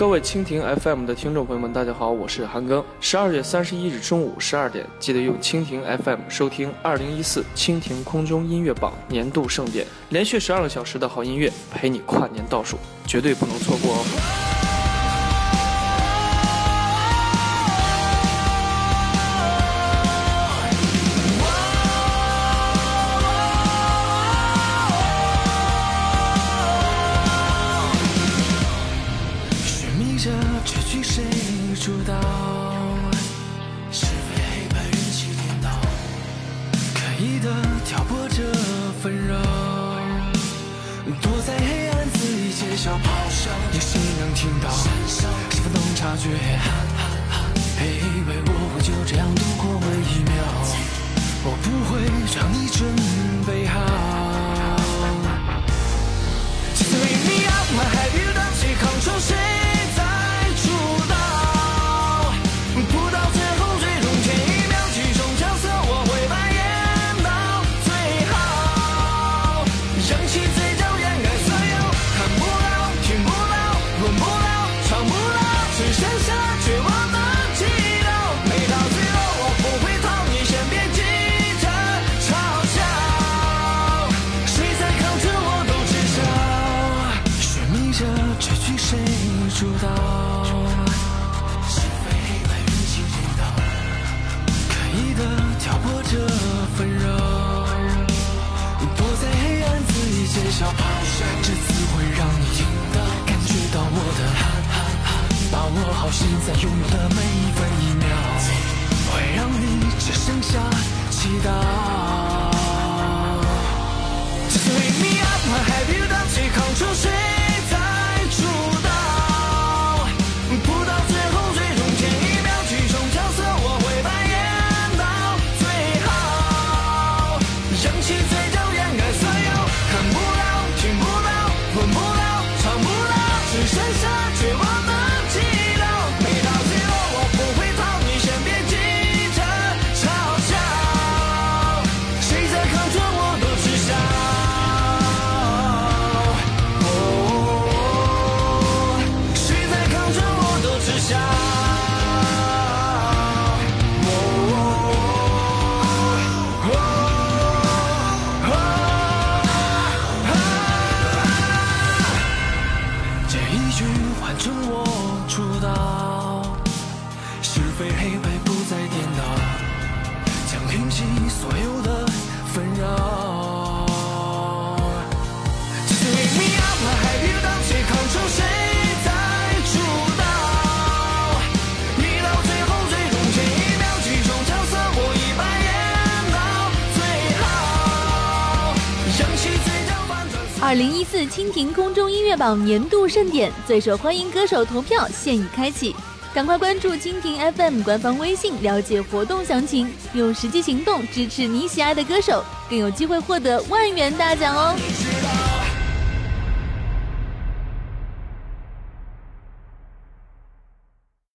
各位蜻蜓 FM 的听众朋友们，大家好，我是韩庚。十二月三十一日中午十二点，记得用蜻蜓 FM 收听二零一四蜻蜓空中音乐榜年度盛典，连续十二个小时的好音乐陪你跨年倒数，绝对不能错过哦。谁主导？是非黑白任其颠倒，刻意的挑拨着纷扰，躲在黑暗自己揭晓，咆哮有谁能听到？是否能察觉？哈哈哈，以为我会就这样度过每一秒，我不会让你准备好。见小跑，这次会让你听到，感觉到我的喊喊喊，把握好现在拥有的每一分一秒，会让你只剩下祈祷。二零一四蜻蜓空中音乐榜年度盛典最受欢迎歌手投票现已开启，赶快关注蜻蜓 FM 官方微信了解活动详情，用实际行动支持你喜爱的歌手，更有机会获得万元大奖哦！